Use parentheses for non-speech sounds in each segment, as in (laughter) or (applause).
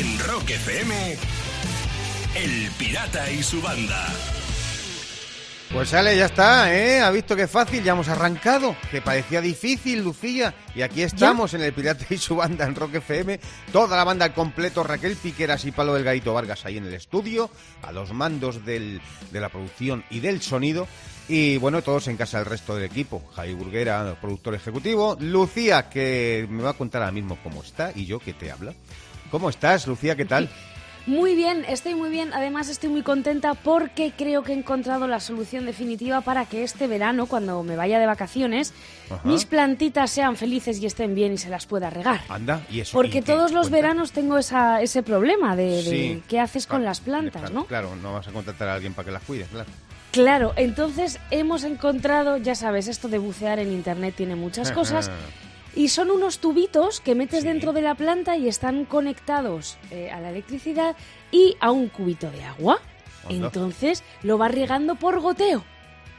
En Rock FM, El Pirata y su banda. Pues sale, ya está, ¿eh? Ha visto que fácil, ya hemos arrancado. Que parecía difícil, Lucía. Y aquí estamos en el Pirata y su banda en Rock FM. Toda la banda al completo, Raquel Piqueras y Palo Delgadito Vargas ahí en el estudio. A los mandos del, de la producción y del sonido. Y bueno, todos en casa el resto del equipo. Javi Burguera, productor ejecutivo. Lucía, que me va a contar ahora mismo cómo está. Y yo, que te habla. ¿Cómo estás, Lucía? ¿Qué tal? (laughs) Muy bien, estoy muy bien. Además, estoy muy contenta porque creo que he encontrado la solución definitiva para que este verano, cuando me vaya de vacaciones, Ajá. mis plantitas sean felices y estén bien y se las pueda regar. Anda, y eso. Porque todos los Cuenta. veranos tengo esa, ese problema de, de Sí. qué haces con las plantas, claro, ¿no? Claro, no vas a contratar a alguien para que las cuide, claro. Claro, entonces hemos encontrado, ya sabes, esto de bucear en internet tiene muchas cosas. Y son unos tubitos que metes Sí. dentro de la planta y están conectados eh, a la electricidad y a un cubito de agua. Anda. Entonces lo vas regando por goteo.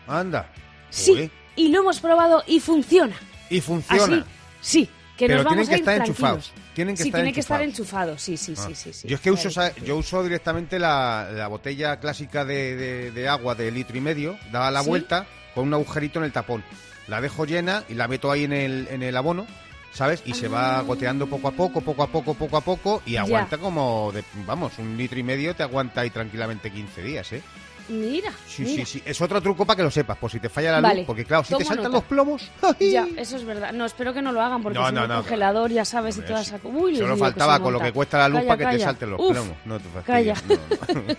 Anda. Sí, y lo hemos probado y funciona. Y funciona. Así, sí, que Pero nos vamos tienen que a ir estar tranquilos. enchufados. Tienen que sí, estar tiene que estar enchufados. enchufado, sí, sí, Ah. sí, sí, sí. yo es que uso, Claro, yo uso directamente la, la botella clásica de, de- de agua de litro y medio, daba la ¿Sí? vuelta con un agujerito en el tapón. La dejo llena y la meto ahí en el, en el abono, ¿sabes? Y se va Ah. goteando poco a poco, poco a poco, poco a poco y Ya. aguanta como, de, vamos, un litro y medio te aguanta ahí tranquilamente 15 días, ¿eh? Mira, Sí, mira. sí, sí. Es otro truco para que lo sepas, por si te falla la Vale, luz, porque claro, si te saltan nota. los plomos... (laughs) ¡ay! Ya, eso es verdad. No, espero que no lo hagan porque No, si no, no, no, el congelador, ya sabes, y toda esa... Uy, Solo faltaba con lo que cuesta la luz Calla, para que te calla. salten los Uf, plomos. No te Calla. fastidies.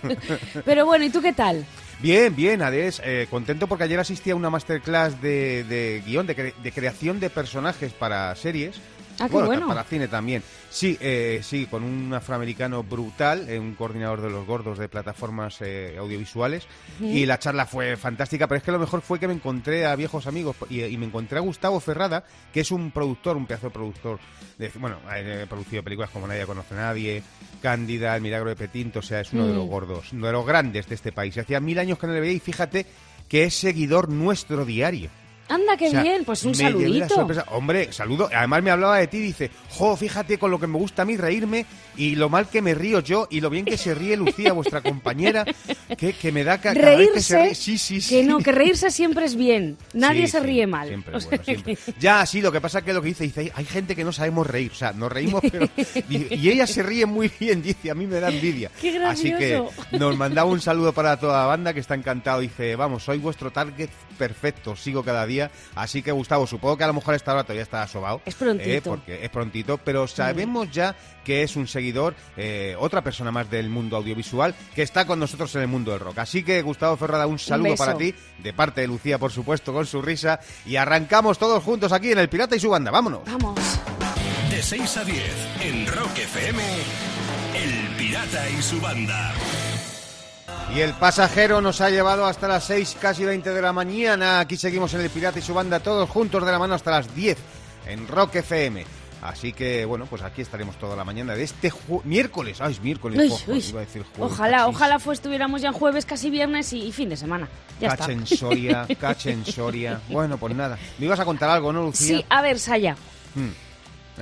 no. (laughs) Pero bueno, ¿y tú qué tal? Bien, bien, Ades. eh, contento porque ayer asistí a una masterclass de, de guion, de, cre- de creación de personajes para series. Ah, qué bueno. Para cine también. Sí, eh, sí, con un afroamericano brutal, eh, un coordinador de los gordos de plataformas eh, audiovisuales. Y la charla fue fantástica, pero es que lo mejor fue que me encontré a viejos amigos y, y me encontré a Gustavo Ferrada, que es un productor, un pedazo de productor. De, bueno, ha eh, producido películas como Nadie conoce a nadie, Cándida, El milagro de Petinto, o sea, es uno de los gordos, uno de los grandes de este país. Hacía mil años que no le veía y fíjate que es seguidor nuestro diario. Anda, qué O sea, bien, pues un me llevé la saludito. Hombre, saludo. Además me hablaba de ti, dice, jo, fíjate con lo que me gusta a mí reírme y lo mal que me río yo y lo bien que se ríe Lucía, (laughs) vuestra compañera, que, que me da ca- cada vez que se Reírse, ríe. Sí, sí, sí. que no, que reírse siempre es bien. Nadie Sí, se sí, ríe mal. siempre O es sea bueno, siempre. que- Ya, sí, lo que pasa es que lo que dice, dice, hay- gente que no sabemos reír, o sea, nos reímos, pero... (laughs) y ella se ríe muy bien, dice, a mí me da envidia. Qué Así que nos mandaba un (laughs) saludo para toda la banda que está encantado, dice, vamos, soy vuestro target perfecto, sigo cada día, así que Gustavo, supongo que a lo mejor a esta hora todavía está asobado. Es prontito. eh, porque es prontito, pero sabemos ya que es un seguidor, eh, otra persona más del mundo audiovisual, que está con nosotros en el mundo del rock. Así que, Gustavo Ferrada, un saludo para ti, de parte de Lucía, por supuesto, con su risa, y arrancamos todos juntos aquí en El Pirata y su banda. ¡Vámonos! Vamos. De 6 a 10 en Rock FM, El Pirata y su banda. Y el pasajero nos ha llevado hasta las 6, casi 20 de la mañana. Aquí seguimos en El Pirata y su banda, todos juntos de la mano hasta las 10 en Rock FM. Así que, bueno, pues aquí estaremos toda la mañana de este miércoles. Ay, es miércoles. Uy, ojo, uy. iba a decir jueves, Ojalá, cachis. ojalá pues estuviéramos ya en jueves, casi viernes y, y fin de semana. Ya está. Cachen Soria, cachen Soria. (laughs) Bueno, pues nada. Me ibas a contar algo, ¿no, Lucía? Sí, a ver, Saya. Hmm.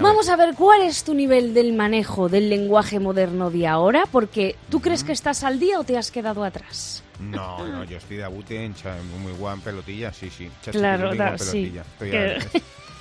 Vamos a ver cuál es tu nivel del manejo del lenguaje moderno de ahora, porque ¿tú crees que estás al día o te has quedado atrás? ver. No, (laughs) no, yo estoy de abute, en muy guan pelotilla, sí, sí. Claro, da- sí. (laughs) Estoy, al,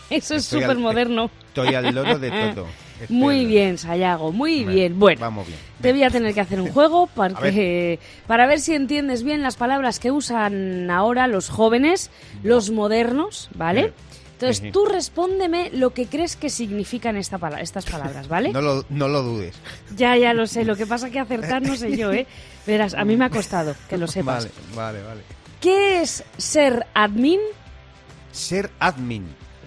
Eso es súper moderno. estoy al loro de (laughs) todo. Estoy Muy bien, Sayago, muy bien. Bueno, Vamos bien. te voy a tener que hacer un juego A porque, para ver si entiendes bien las palabras que usan ahora los jóvenes, los modernos, ¿vale? Eh, Entonces sí. tú respóndeme lo que crees que significan esta pala- estas palabras, ¿vale? No lo, no lo dudes. Ya, ya lo sé. Lo que pasa que acertar no sé yo, ¿eh? Verás, a mí me ha costado que lo sepas. Vale, vale, vale. ¿Qué es ser admin? Ser admin.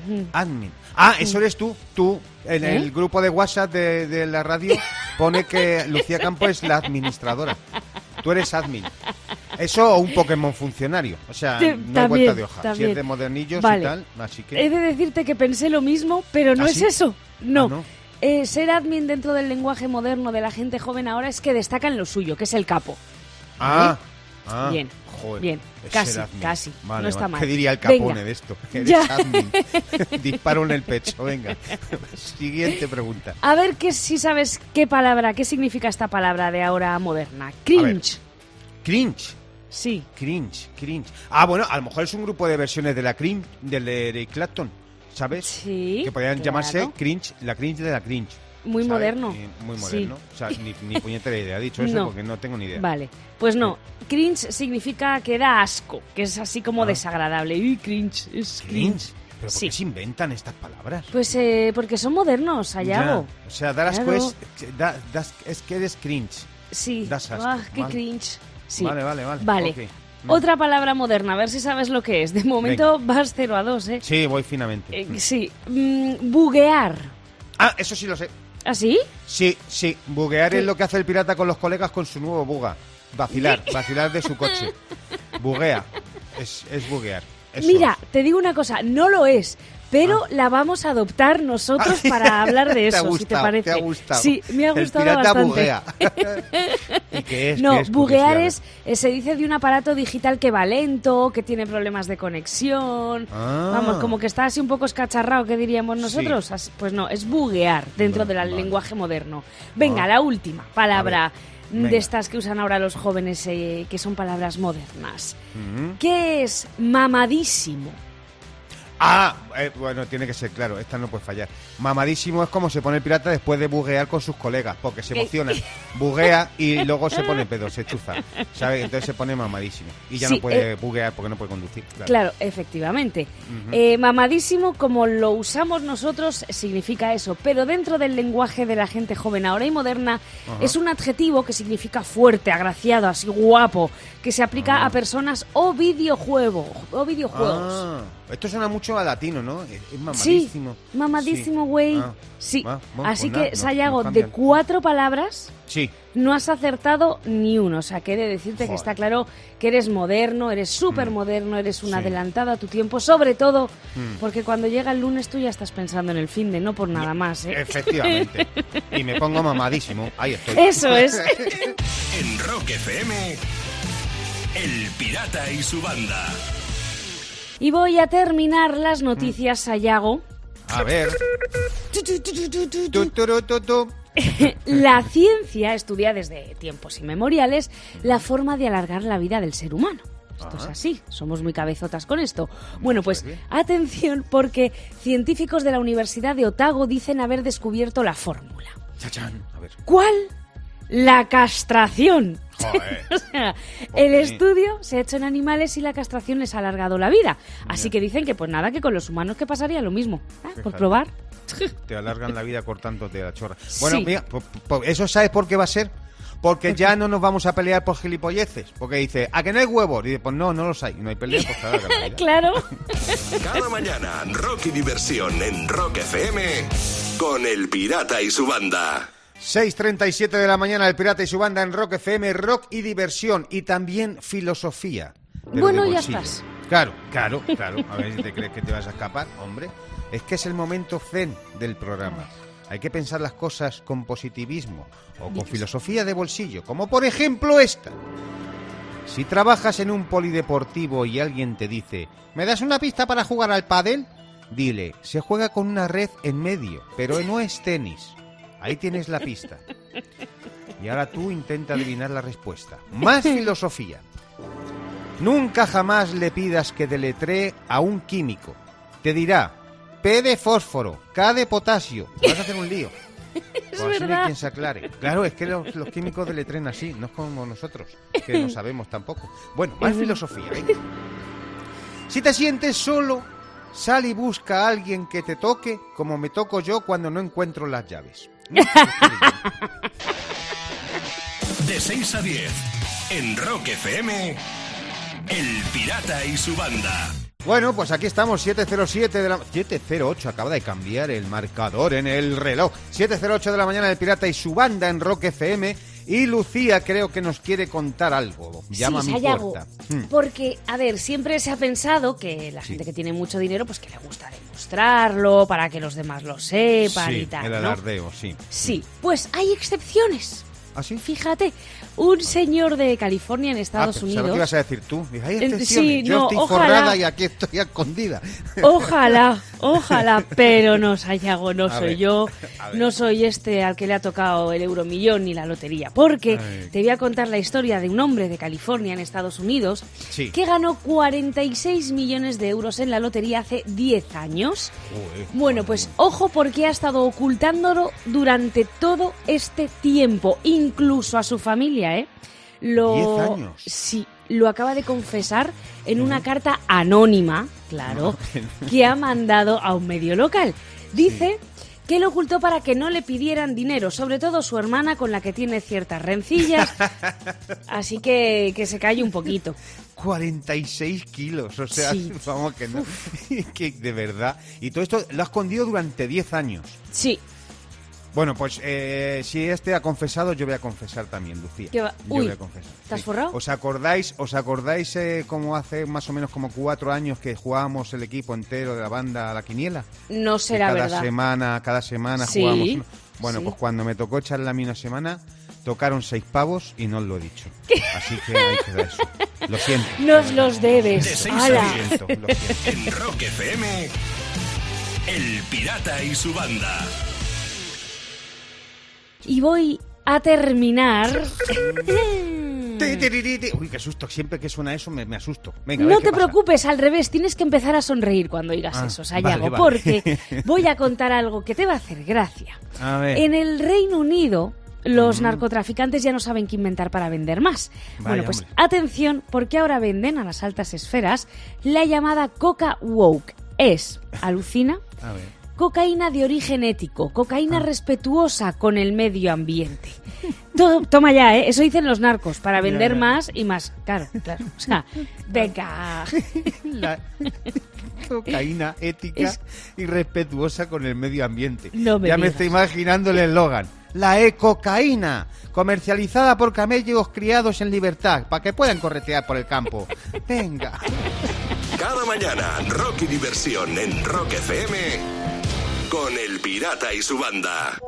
Mm. Admin. Ah, eso eres tú. Tú, en ¿Eh? el grupo de WhatsApp de, de la radio, pone que Lucía Campo es la administradora. Tú eres admin. Eso o un Pokémon funcionario. O sea, Te- no hay también, vuelta de hoja. Si también. es de modernillos Vale. y tal, así que... He de decirte que pensé lo mismo, pero no ¿Ah, es sí? eso. No. Ah, ¿no? Eh, ser admin dentro del lenguaje moderno de la gente joven ahora es que destaca en lo suyo, que es el capo. Ah, ah. Bien. Joder, Bien, es casi, ser admin. casi. Vale, no está vale. mal. ¿Qué diría el capone Venga. de esto? Eres Ya. admin. (laughs) Disparo en el pecho, venga. (laughs) Siguiente pregunta. A ver que si sabes qué palabra, qué significa esta palabra de ahora moderna. Cringe. Cringe. Sí. Cringe, cringe. Ah, bueno, a lo mejor es un grupo de versiones de la cringe, del de Eric Clapton, ¿sabes? Sí, Que podrían claro. llamarse cringe, la cringe de la cringe. Muy ¿sabes? moderno. Y muy Sí. moderno. O sea, ni, ni puñetera idea. He dicho eso No. porque no tengo ni idea. Vale, pues no. Cringe significa que da asco, que es así como Ah. desagradable. Uy, cringe, es cringe. Cringe. ¿Pero por Sí. qué se inventan estas palabras? Pues eh, porque son modernos, Ayago. Ya. O sea, dar asco Claro. es, da- das- es que eres cringe. Sí. Das asco, Ah, qué vale. cringe. Sí. Vale, vale, vale. Otra palabra moderna, a ver si sabes lo que es. De momento vas 0 a 2, ¿eh? Sí, voy finamente. Eh, sí. Mm, buguear. Ah, eso sí lo sé. ¿Ah, sí? Sí, sí. Buguear ¿Qué? es lo que hace el pirata con los colegas con su nuevo buga. Vacilar, (laughs) vacilar de su coche. Buguea. Es, es buguear. Eso Mira, te digo una cosa, no lo es, pero la vamos a adoptar nosotros Ah. (laughs) para hablar de Te eso, si te parece. te ha gustado. Sí, me ha gustado el pirata bastante. buguea. (laughs) ¿Y qué es? No, ¿Qué es? buguear es, eh, se dice de un aparato digital que va lento, que tiene problemas de conexión. Ah. Vamos, como que está así un poco escacharrado, ¿qué diríamos nosotros? Pues no, es buguear dentro Vale, del vale. lenguaje moderno. Venga, Ah. la última palabra venga. de estas que usan ahora los jóvenes, eh, que son palabras modernas. Ujú. ¿Qué es mamadísimo? Ah, eh, bueno, tiene que ser claro, esta no puede fallar. Mamadísimo es como se pone el pirata después de buguear con sus colegas, porque se emociona, buguea y luego se pone pedo, se chuza, ¿sabes? Entonces se pone mamadísimo y ya Sí, no puede eh, buguear porque no puede conducir. Claro. Claro, efectivamente. Eh, mamadísimo, como lo usamos nosotros, significa eso, pero dentro del lenguaje de la gente joven ahora y moderna, es un adjetivo que significa fuerte, agraciado, así guapo, que se aplica Ah. a personas o videojuego, o videojuegos. Esto suena mucho a latino, ¿no? Es, es Sí, mamadísimo. mamadísimo, Sí. güey. Ah, Sí. ah, bueno, Así pues nada, que, Sayago, no de cuatro palabras, Sí. no has acertado ni uno. O sea, que he de decirte que está claro que eres moderno, eres súper moderno, eres un Sí. adelantado a tu tiempo, sobre todo Mm. porque cuando llega el lunes tú ya estás pensando en el fin de no por nada más, ¿eh? Efectivamente. (laughs) y me pongo mamadísimo. Ahí estoy. Eso es. (laughs) En Rock FM, El Pirata y su banda. Y voy a terminar las noticias, Sayago. A ver. La ciencia estudia desde tiempos inmemoriales la forma de alargar la vida del ser humano. Esto es así, somos muy cabezotas con esto. Bueno, pues atención porque científicos de la Universidad de Otago dicen haber descubierto la fórmula. Chachán. A ver. ¿Cuál? La castración. Joder. (laughs) O sea, Joder. el estudio se ha hecho en animales y la castración les ha alargado la vida. Así que dicen que pues nada, que con los humanos que pasaría lo mismo. Ah, Por probar. (laughs) Te alargan la vida cortándote la chorra. Bueno, Sí. mira, ¿eso sabes por qué va a ser? Porque ya no nos vamos a pelear por gilipolleces. Porque dice, ¿a que no hay huevos? Y dice, pues no, no los hay. No hay pelea, pues (laughs) vida. Claro. Cada mañana, rock y diversión en Rock FM con El Pirata y su banda. 6.37 de la mañana, el Pirata y su banda en Rock FM, rock y diversión y también filosofía. Bueno, ya estás. Claro, claro, claro. A ver si te crees que te vas a escapar, hombre. Es que es el momento zen del programa. Hay que pensar las cosas con positivismo o con filosofía de bolsillo, como por ejemplo esta. Si trabajas en un polideportivo y alguien te dice, ¿me das una pista para jugar al pádel? Dile, se juega con una red en medio, pero no es tenis. Ahí tienes la pista. Y ahora tú intenta adivinar la respuesta. Más filosofía. Nunca jamás le pidas que deletree a un químico. Te dirá P de fósforo, K de potasio. Vas a hacer un lío. (laughs) Es Pues así no hay quien se aclare. Claro, es que los, los químicos deletrean así, no es como nosotros, que no sabemos tampoco. Bueno, más filosofía. Si te sientes solo, sal y busca a alguien que te toque, como me toco yo cuando no encuentro las llaves. (laughs) De 6 a 10, en Rock FM, El Pirata y su banda. Bueno, pues aquí estamos, 707 de la... 708, acaba de cambiar el marcador en el reloj. 708 de la mañana, el Pirata y su banda en Rock FM. Y Lucía creo que nos quiere contar algo. Llama sí, a mi Sayago, puerta. Hmm. Porque, a ver, siempre se ha pensado que la Sí. gente que tiene mucho dinero, pues que le gusta demostrarlo para que los demás lo sepan Sí, y tal. el ¿no? alardeo, sí. Sí, pues hay excepciones. ¿Ah, sí? Fíjate, un señor de California en Ah, Estados pensaba Unidos. que ibas a decir tú. Hay excepciones. sí, Yo no, estoy ojalá. forrada y aquí estoy escondida. (laughs) Ojalá, ojalá, pero no, Sayago, no A soy ver, yo, (laughs) no soy este al que le ha tocado el euromillón ni la lotería, porque te voy a contar la historia de un hombre de California en Estados Unidos Sí. que ganó 46 millones de euros en la lotería hace 10 años. Bueno, pues ojo porque ha estado ocultándolo durante todo este tiempo, incluso a su familia, ¿eh? Lo, 10 años. Sí, lo acaba de confesar en una carta anónima, claro, (laughs) que ha mandado a un medio local. Dice que lo ocultó para que no le pidieran dinero, sobre todo su hermana con la que tiene ciertas rencillas. (laughs) Así que que se calle un poquito. 46 kilos, o sea, Sí. vamos que no. (laughs) que de verdad. Y todo esto lo ha escondido durante 10 años. Sí, Bueno, pues eh, si este ha confesado, yo voy a confesar también, Lucía. ¿Qué va? Yo Uy, voy a confesar. ¿te has forrado? ¿Os acordáis, os acordáis eh, como hace más o menos como cuatro años que jugábamos el equipo entero de la banda a la quiniela? no será cada verdad. semana, cada semana Sí, jugamos. uno. Bueno, sí. pues cuando me tocó echarle a mí una semana, tocaron seis pavos y no os lo he dicho. Así que ahí queda eso. Lo siento. Nos los debes. De seis. Lo siento, lo siento. En Rock FM, El Pirata y su banda. Y voy a terminar. (laughs) Ti. Uy, qué susto. Siempre que suena eso me, me asusto. Venga, No ver, ¿qué te pasa? preocupes, al revés, tienes que empezar a sonreír cuando oigas Ah, eso, Sayago, vale, vale. porque (laughs) voy a contar algo que te va a hacer gracia. A ver. En el Reino Unido, los narcotraficantes ya no saben qué inventar para vender más. Vaya, bueno, pues hombre. atención, porque ahora venden a las altas esferas la llamada coca woke. Es, alucina, A ver. Cocaína de origen ético, cocaína Ah. respetuosa con el medio ambiente. (laughs) Todo- toma ya, ¿eh? Eso dicen los narcos, para vender ya. más y más. Claro, claro. O sea, (laughs) venga. (laughs) La cocaína ética Es- y respetuosa con el medio ambiente. No me ya me digas. estoy imaginando el eslogan. La ecocaína, comercializada por camellos criados en libertad, para que puedan corretear por el campo. Venga. Cada mañana, rock y diversión en Rock FM con El Pirata y su banda.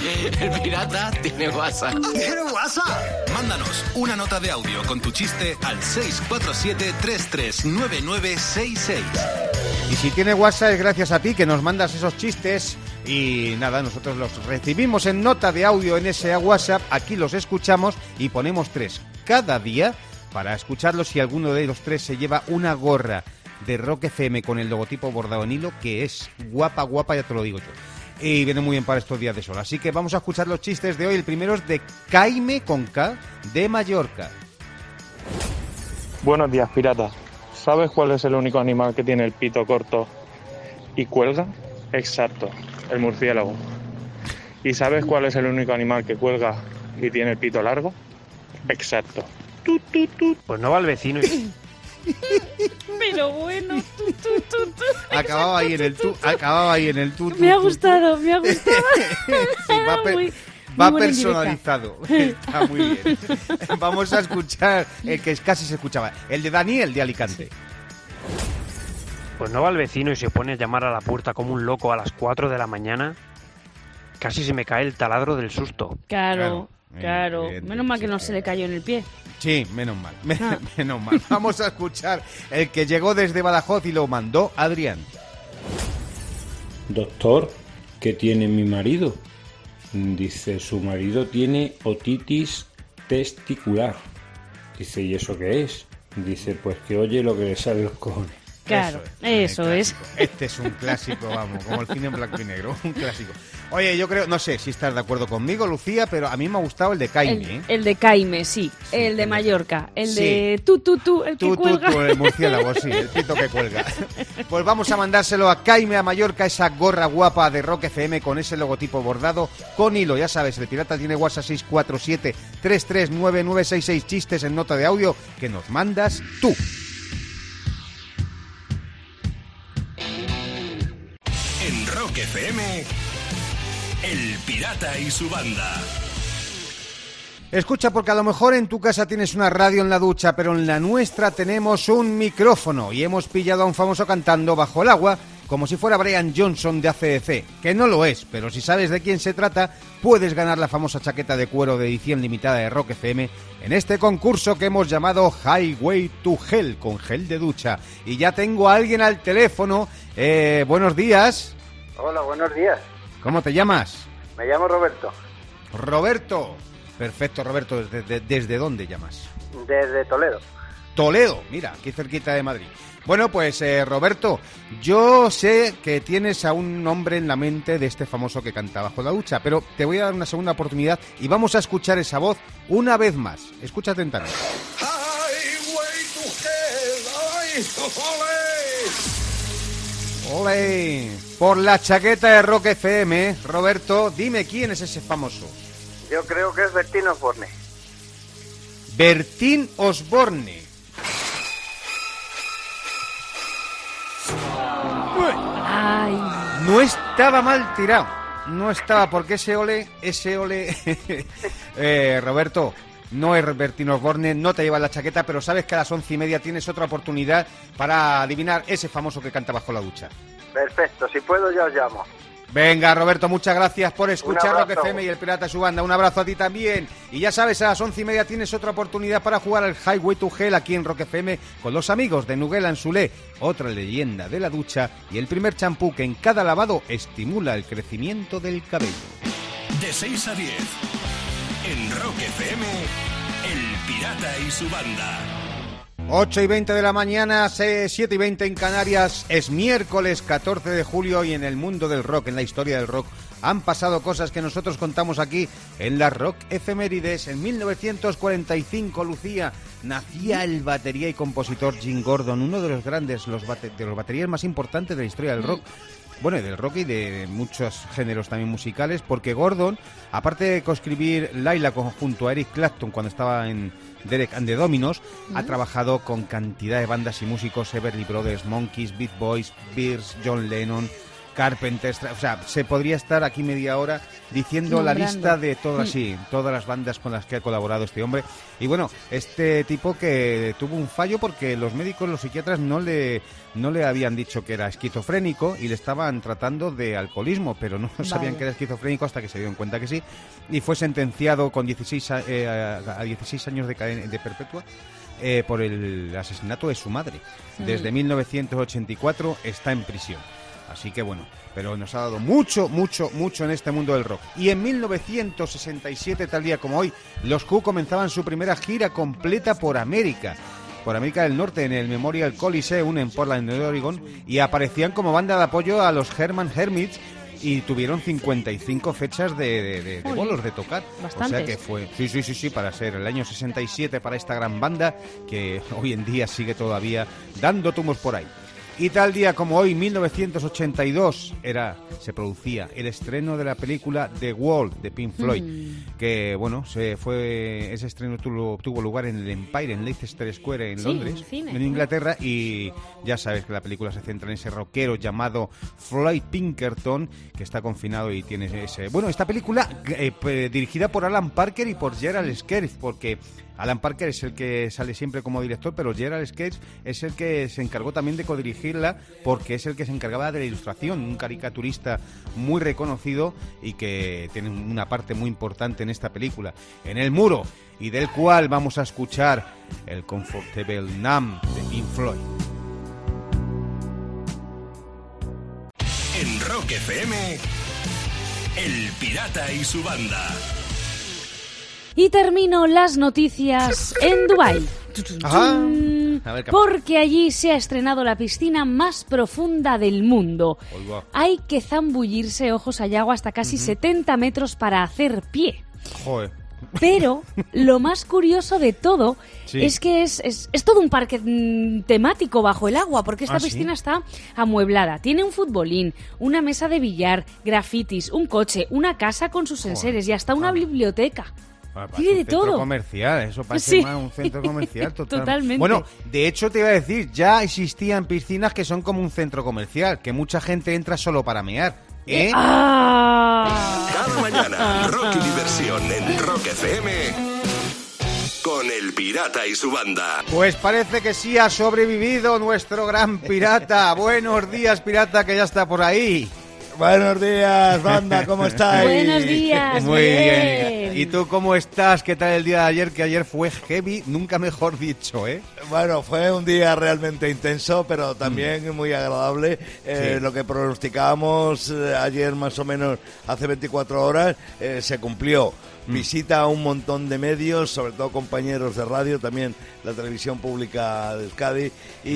(laughs) El pirata tiene WhatsApp. ¿Tiene WhatsApp? Mándanos una nota de audio con tu chiste al 647-339966. Y si tiene WhatsApp es gracias a ti que nos mandas esos chistes y nada, nosotros los recibimos en nota de audio en ese WhatsApp, aquí los escuchamos y ponemos tres cada día para escucharlos si alguno de los tres se lleva una gorra de Rock FM con el logotipo bordado en hilo que es guapa, guapa, ya te lo digo yo. Y viene muy bien para estos días de sol. Así que vamos a escuchar los chistes de hoy. El primero es de Caime con K de Mallorca. Buenos días, pirata. ¿Sabes cuál es el único animal que tiene el pito corto y cuelga? Exacto, el murciélago. ¿Y sabes cuál es el único animal que cuelga y tiene el pito largo? Exacto. Pues no va al vecino y... (laughs) Pero bueno, tú, tú, tú, tú. Acababa ahí en el tu, acababa ahí en el Me ha gustado, me ha gustado. (laughs) Sí, va, per- Muy- va muy buena personalizado. (laughs) Está muy bien. (laughs) Vamos a escuchar el que casi se escuchaba. El de Daniel de Alicante. Pues no va al vecino y se pone a llamar a la puerta como un loco a las 4 de la mañana. Casi se me cae el taladro del susto. Claro, Claro, Menos mal que no se le cayó en el pie. Sí, menos mal. Ah. (laughs) Menos mal. Vamos a escuchar el que llegó desde Badajoz y lo mandó Adrián. Doctor, ¿qué tiene mi marido? Dice, su marido tiene otitis testicular. Dice, ¿y eso qué es? Dice, pues que oye lo que le sale los cojones. Claro, eso es. Este es un clásico, vamos, como el cine en blanco y negro, un clásico. Oye, yo creo, no sé si estás de acuerdo conmigo, Lucía, pero a mí me ha gustado el de Caime. El, ¿eh? el de Caime, sí. Sí, el de Mallorca. El Sí. de tú, tú, tú, el que Tú, tú, cuelga. tú, el murciélago, sí, el pito que cuelga. (laughs) Pues vamos a mandárselo a Caime a Mallorca, esa gorra guapa de Rock FM con ese logotipo bordado con hilo. Ya sabes, el pirata tiene WhatsApp 647-339966 chistes en nota de audio que nos mandas tú. FM, El Pirata y su banda. Escucha, porque a lo mejor en tu casa tienes una radio en la ducha, pero en la nuestra tenemos un micrófono y hemos pillado a un famoso cantando bajo el agua como si fuera Brian Johnson de ACDC, que no lo es, pero si sabes de quién se trata, puedes ganar la famosa chaqueta de cuero de edición limitada de Rock FM en este concurso que hemos llamado Highway to Hell, con gel de ducha. Y ya tengo a alguien al teléfono. Eh, buenos días. Hola, buenos días. ¿Cómo te llamas? Me llamo Roberto. Roberto. Perfecto, Roberto. ¿Desde, desde dónde llamas? Desde Toledo. Toledo, mira, aquí cerquita de Madrid. Bueno, pues eh, Roberto, yo sé que tienes a un nombre en la mente de este famoso que canta bajo la ducha, pero te voy a dar una segunda oportunidad y vamos a escuchar esa voz una vez más. Escucha atentamente. ¡Ole! Por la chaqueta de Rock FM, Roberto, dime quién es ese famoso. Yo creo que es Bertín Osborne. Bertín Osborne. Ay, No estaba mal tirado. No estaba, porque ese ole, ese ole, (laughs) eh, Roberto, no es Bertín Osborne, no te lleva la chaqueta, pero sabes que a las once y media tienes otra oportunidad para adivinar ese famoso que canta bajo la ducha. Perfecto, si puedo ya os llamo. Venga, Roberto, muchas gracias por escuchar abrazo. FM y el Pirata y su banda. Un abrazo a ti también. Y ya sabes, a las once y media tienes otra oportunidad para jugar al Highway to Hell aquí en Rock FM con los amigos de Nuguel Anzulé, otra leyenda de la ducha y el primer champú que en cada lavado estimula el crecimiento del cabello. De 6 a 10. En Rock FM, El Pirata y su banda. 8 y 20 de la mañana, 7 y 20 en Canarias. Es miércoles 14 de julio y en el mundo del rock, en la historia del rock, han pasado cosas que nosotros contamos aquí en la Rock Efemérides. En 1945, Lucía, nacía el batería y compositor Jim Gordon, uno de los grandes, de los baterías más importantes de la historia del rock. Bueno, y del rock y de muchos géneros también musicales, porque Gordon, aparte de coescribir Laila junto a Eric Clapton cuando estaba en Derek and the Dominos, ha trabajado con cantidad de bandas y músicos, Everly Brothers, Monkeys, Beat Boys, Bears, John Lennon, Carpenters, o sea, se podría estar aquí media hora diciendo la lista de todas, sí, todas las bandas con las que ha colaborado este hombre. Y bueno, este tipo que tuvo un fallo porque los médicos, los psiquiatras no le, no le habían dicho que era esquizofrénico y le estaban tratando de alcoholismo, pero no (laughs) sabían que era esquizofrénico hasta que se dieron cuenta que sí. Y fue sentenciado con 16 a, eh, a- a 16 años de, cadena- de perpetua. eh, por el asesinato de su madre. Desde 1984 está en prisión. Así que bueno, pero nos ha dado mucho, mucho, mucho en este mundo del rock. Y en 1967, tal día como hoy, los Who comenzaban su primera gira completa por América. Por América del Norte, en el Memorial Coliseum en Portland, de Oregon, y aparecían como banda de apoyo a los Herman Hermits y tuvieron 55 fechas de, de, de- bolos de tocar. O sea que fue, sí, sí, sí, sí, para ser el año 67 para esta gran banda que hoy en día sigue todavía dando tumos por ahí. Y tal día como hoy, 1982, era, se producía el estreno de la película The Wall de Pink Floyd, que bueno, se fue ese estreno tuvo, tuvo lugar en el Empire, en Leicester Square, en Sí, Londres, en Inglaterra, y ya sabes que la película se centra en ese rockero llamado Floyd Pinkerton, que está confinado y tiene ese... Bueno, esta película eh, pues, dirigida por Alan Parker y por Gerald Skerritt, porque Alan Parker es el que sale siempre como director, pero Gerald Skerritt es el que se encargó también de codirigirla, porque es el que se encargaba de la ilustración, un caricaturista muy reconocido y que tiene una parte muy importante en esta película. En el muro, y del cual vamos a escuchar el Comfortable Numb de Pink Floyd. En Rock FM, El Pirata y su banda. Y termino las noticias en Dubái. Ajá. A ver, ¿qué Porque allí se ha estrenado la piscina más profunda del mundo. Hay que zambullirse ojos allá agua hasta casi 70 metros para hacer pie. Joder. Pero (laughs) lo más curioso de todo Sí. es que es, es- es todo un parque mm, temático bajo el agua, porque esta Ah, ¿sí? piscina está amueblada. Tiene un futbolín, una mesa de billar, grafitis, un coche, una casa con sus enseres y hasta una biblioteca. Parece Tiene un de centro todo. comercial, eso parece Sí. más un centro comercial (laughs) total. Totalmente. Bueno, de hecho te iba a decir, ya existían piscinas que son como un centro comercial, que mucha gente entra solo para mear. ¿Eh? ¡Ah! Cada mañana, rock y diversión en Rock FM con el pirata y su banda. Pues parece que sí ha sobrevivido nuestro gran pirata. (laughs) Buenos días, pirata, que ya está por ahí. Buenos días, banda, ¿cómo (laughs) estáis? Buenos días. Muy bien. bien. ¿Y tú cómo estás? ¿Qué tal el día de ayer? Que ayer fue heavy, nunca mejor (laughs) dicho, ¿eh? Bueno, fue un día realmente intenso, pero también muy agradable. Eh, Sí. Lo que pronosticábamos eh, ayer más o menos hace 24 horas eh, se cumplió. Visita a un montón de medios, sobre todo compañeros de radio, también la televisión pública de Euskadi, y,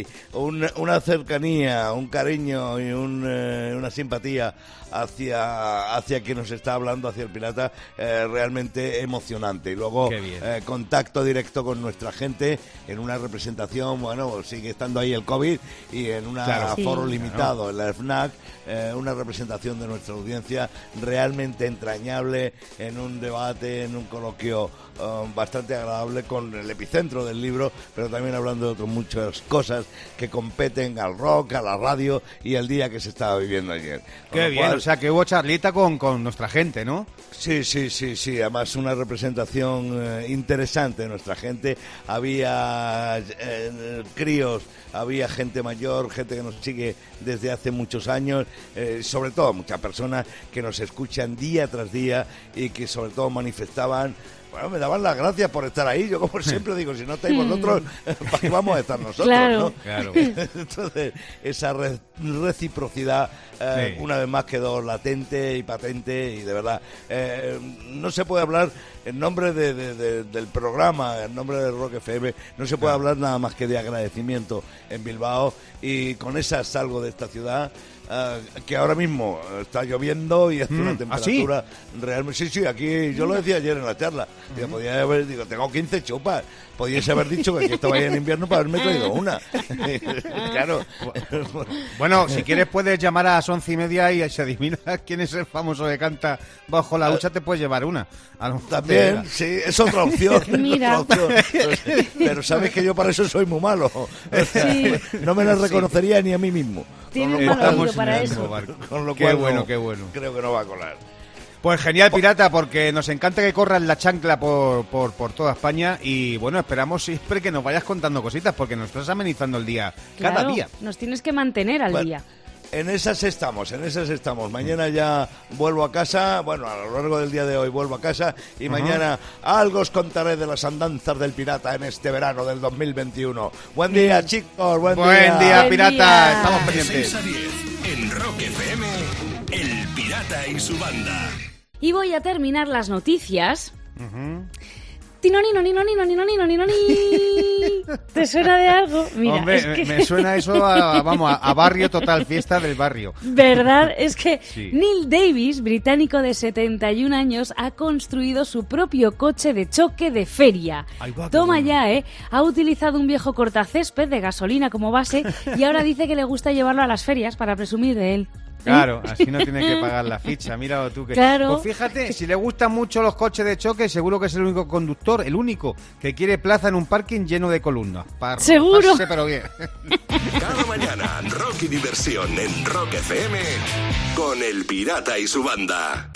y un- una cercanía, un cariño y un, eh, una simpatía hacia, hacia quien nos está hablando, hacia el pirata, eh, realmente emocionante. Y luego eh, contacto directo con nuestra gente en una representación, bueno, sigue estando ahí el COVID y en un Claro. Sí. foro limitado en la FNAC, eh, una representación de nuestra audiencia realmente entrañable en un debate, en un coloquio bastante agradable con el epicentro del libro, pero también hablando de otras muchas cosas que competen al rock, a la radio y al día que se estaba viviendo ayer. Con Qué lo bien, cual, o sea que hubo charlita con, con nuestra gente, ¿no? Sí, sí, sí, sí. Además, una representación eh, interesante de nuestra gente. Había eh, críos, había gente mayor, gente que nos sigue desde hace muchos años, eh, sobre todo muchas personas que nos escuchan día tras día y que sobre todo manifestaban. Bueno, me daban las gracias por estar ahí. Yo, como (laughs) siempre digo, si no estáis vosotros, (laughs) ¿para qué vamos a estar nosotros? Claro. ¿no? Claro. (laughs) Entonces, esa re- reciprocidad eh, Sí. una vez más quedó latente y patente y de verdad eh, no se puede hablar en nombre de- de- de- del programa, en nombre de Rock FM, no se puede hablar nada más que de agradecimiento en Bilbao y con esa salgo de esta ciudad. Eh, que ahora mismo está lloviendo y hace Mm, una ¿ah, sí? temperatura realmente. Sí, sí, aquí yo lo decía ayer en la charla. Digo, podía haber, digo, tengo 15 chupas. Podíais haber dicho que aquí estaba en invierno para haberme traído una. (laughs) claro. Bueno, si quieres puedes llamar a las once y media y se adivina quién es el famoso que canta bajo la ducha, te puedes llevar una. A También, sí, es otra opción. es Mira. otra opción. Pero, (laughs) pero sabes que yo para eso soy muy malo. O sea, Sí. No me la reconocería ni a mí mismo. Tiene Con un Estamos para en el eso. barco. Con lo Qué cual bueno, no, qué bueno. Creo que no va a colar. Pues genial, pirata, porque nos encanta que corras la chancla por, por, por toda España y bueno, esperamos siempre que nos vayas contando cositas porque nos estás amenizando el día cada día. Nos tienes que mantener al Bueno, día. En esas estamos, en esas estamos. Mañana ya vuelvo a casa, bueno, a lo largo del día de hoy vuelvo a casa y mañana algo os contaré de las andanzas del pirata en este verano del 2021. Buen día, chicos, buen, Buen día, Buen pirata, día. estamos De 6 pendientes. a 10 en Rock FM, El Pirata y su banda. Y voy a terminar las noticias. Noni, noni, noni, noni, noni. (laughs) ¿Te suena de algo? Mira, Hombre, es que... me, suena eso a, vamos, a, barrio total, fiesta del barrio. ¿Verdad? Es que Sí. Neil Davis, británico de 71 años, ha construido su propio coche de choque de feria. Va, Toma bueno. ya, ¿eh? Ha utilizado un viejo cortacésped de gasolina como base y ahora dice que le gusta llevarlo a las ferias para presumir de él. Claro, (laughs) así no tiene que pagar la ficha. Mira tú que. Claro. Pues fíjate, si le gustan mucho los coches de choque, seguro que es el único conductor, el único, que quiere plaza en un parking lleno de columnas. Para Seguro. pero bien. (laughs) Cada mañana, rock y diversión en Rock FM con El Pirata y su banda.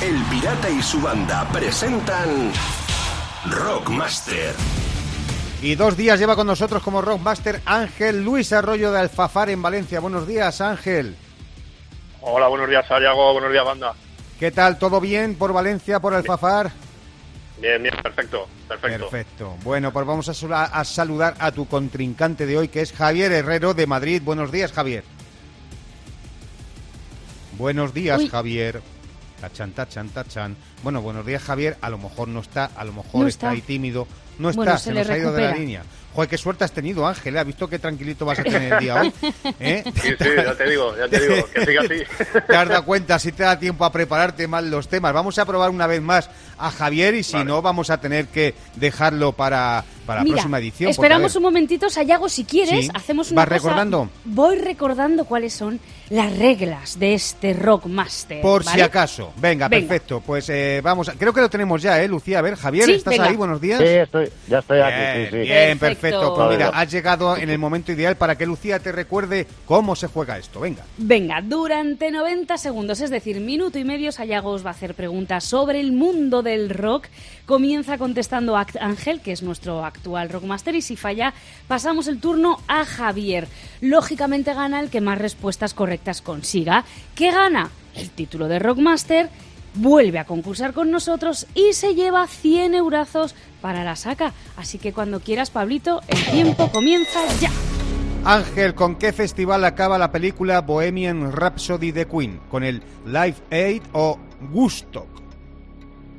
El Pirata y su banda presentan Rockmaster. Y dos días lleva con nosotros como Rockmaster Ángel Luis Arroyo de Alfafar en Valencia. Buenos días, Ángel. Hola, buenos días, Santiago. Buenos días, banda. ¿Qué tal? ¿Todo bien por Valencia, por Alfafar? Bien, bien, perfecto, perfecto. Perfecto. Bueno, pues vamos a, saludar a tu contrincante de hoy, que es Javier Herrero de Madrid. Buenos días, Javier. Buenos días, Uy. Javier. Tachan, tachan, tachan. Bueno, buenos días, Javier. A lo mejor no está, a lo mejor No está. está. ahí tímido. No está, Bueno, se, nos ha ido de la línea. Joder, qué suerte has tenido, Ángel. ¿eh? ¿Has visto qué tranquilito vas a tener el día hoy? (laughs) ¿Eh? Sí, sí, ya te digo, ya te digo, que siga así. (laughs) Te has dado cuenta, si te da tiempo a prepararte mal los temas. Vamos a probar una vez más a Javier y si Vale. no, vamos a tener que dejarlo para, para la próxima edición. esperamos un momentito, Sayago, si quieres, Sí. hacemos una ¿Vas cosa. recordando? Voy recordando cuáles son las reglas de este Rockmaster. Por si acaso. Venga, Venga. perfecto. Pues eh, vamos, a- creo que lo tenemos ya, ¿eh, Lucía? A ver, Javier, Sí, ¿estás venga. ahí? Buenos días. Sí, estoy, ya estoy Bien, aquí, sí, sí. bien, Perfecto. perfecto. Pues mira, has llegado en el momento ideal para que Lucía te recuerde cómo se juega esto. Venga. Venga, durante 90 segundos, es decir, minuto y medio, Sayago os va a hacer preguntas sobre el mundo del rock. Comienza contestando Act Ángel, que es nuestro actual Rockmaster, y si falla, pasamos el turno a Javier. Lógicamente gana el que más respuestas correctas consiga. ¿Qué gana? El título de Rockmaster, vuelve a concursar con nosotros y se lleva 100 eurazos para la saca. Así que cuando quieras, Pablito, el tiempo comienza ya. Ángel, ¿con qué festival acaba la película Bohemian Rhapsody de Queen? ¿Con el Live Aid o Woodstock?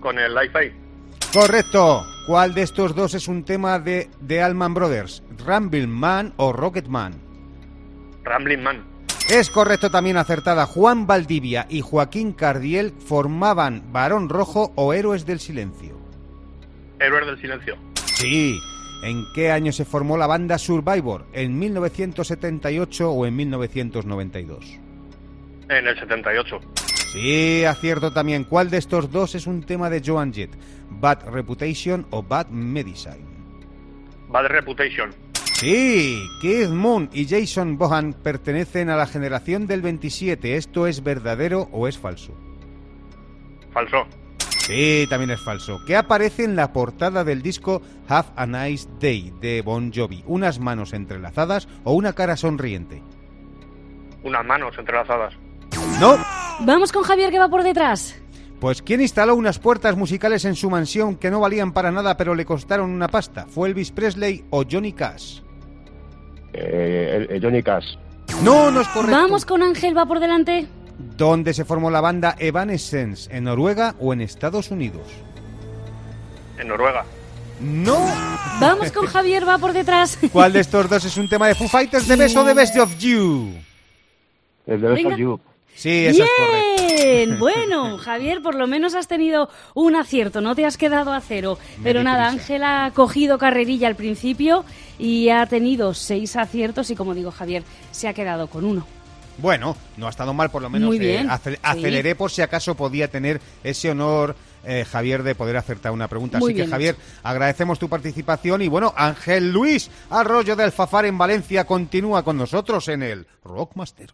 Con el Life Aid. Correcto. ¿Cuál de estos dos es un tema de The Allman Brothers? ¿Ramble Man o Rocket Man? Rambling Man. Es correcto también acertada. Juan Valdivia y Joaquín Cardiel formaban Barón Rojo o Héroes del Silencio. Héroes del Silencio. Sí. ¿En qué año se formó la banda Survivor? ¿En 1978 o en 1992? En el 78. Sí, acierto también. ¿Cuál de estos dos es un tema de Joan Jett? ¿Bad Reputation o Bad Medicine? Bad Reputation. Sí, Keith Moon y Jason Bohan pertenecen a la generación del 27. ¿Esto es verdadero o es falso? Falso. Sí, también es falso. ¿Qué aparece en la portada del disco Have a Nice Day de Bon Jovi? ¿Unas manos entrelazadas o una cara sonriente? Unas manos entrelazadas. No. Vamos con Javier que va por detrás. Pues ¿quién instaló unas puertas musicales en su mansión que no valían para nada pero le costaron una pasta? ¿Fue Elvis Presley o Johnny Cash? Eh, el Johnny Cash. No, no es correcto. Vamos con Ángel, va por delante. ¿Dónde se formó la banda Evanescence? ¿En Noruega o en Estados Unidos? En Noruega. No. Vamos con (laughs) Javier, va por detrás. ¿Cuál de estos dos es un tema de Foo Fighters de Best o de Best of You? El de Best Venga. of You. Sí, eso es correcto. Bien, bueno, (laughs) Javier, por lo menos has tenido un acierto, no te has quedado a cero. Pero nada, prisa. Ángel ha cogido carrerilla al principio y ha tenido seis aciertos y como digo, Javier se ha quedado con uno. Bueno, no ha estado mal, por lo menos Muy eh, bien, sí. aceleré por si acaso podía tener ese honor, eh, Javier, de poder acertar una pregunta. Muy Así que, Javier, agradecemos tu participación y bueno, Ángel Luis Arroyo de Alfafar en Valencia continúa con nosotros en el Rockmaster.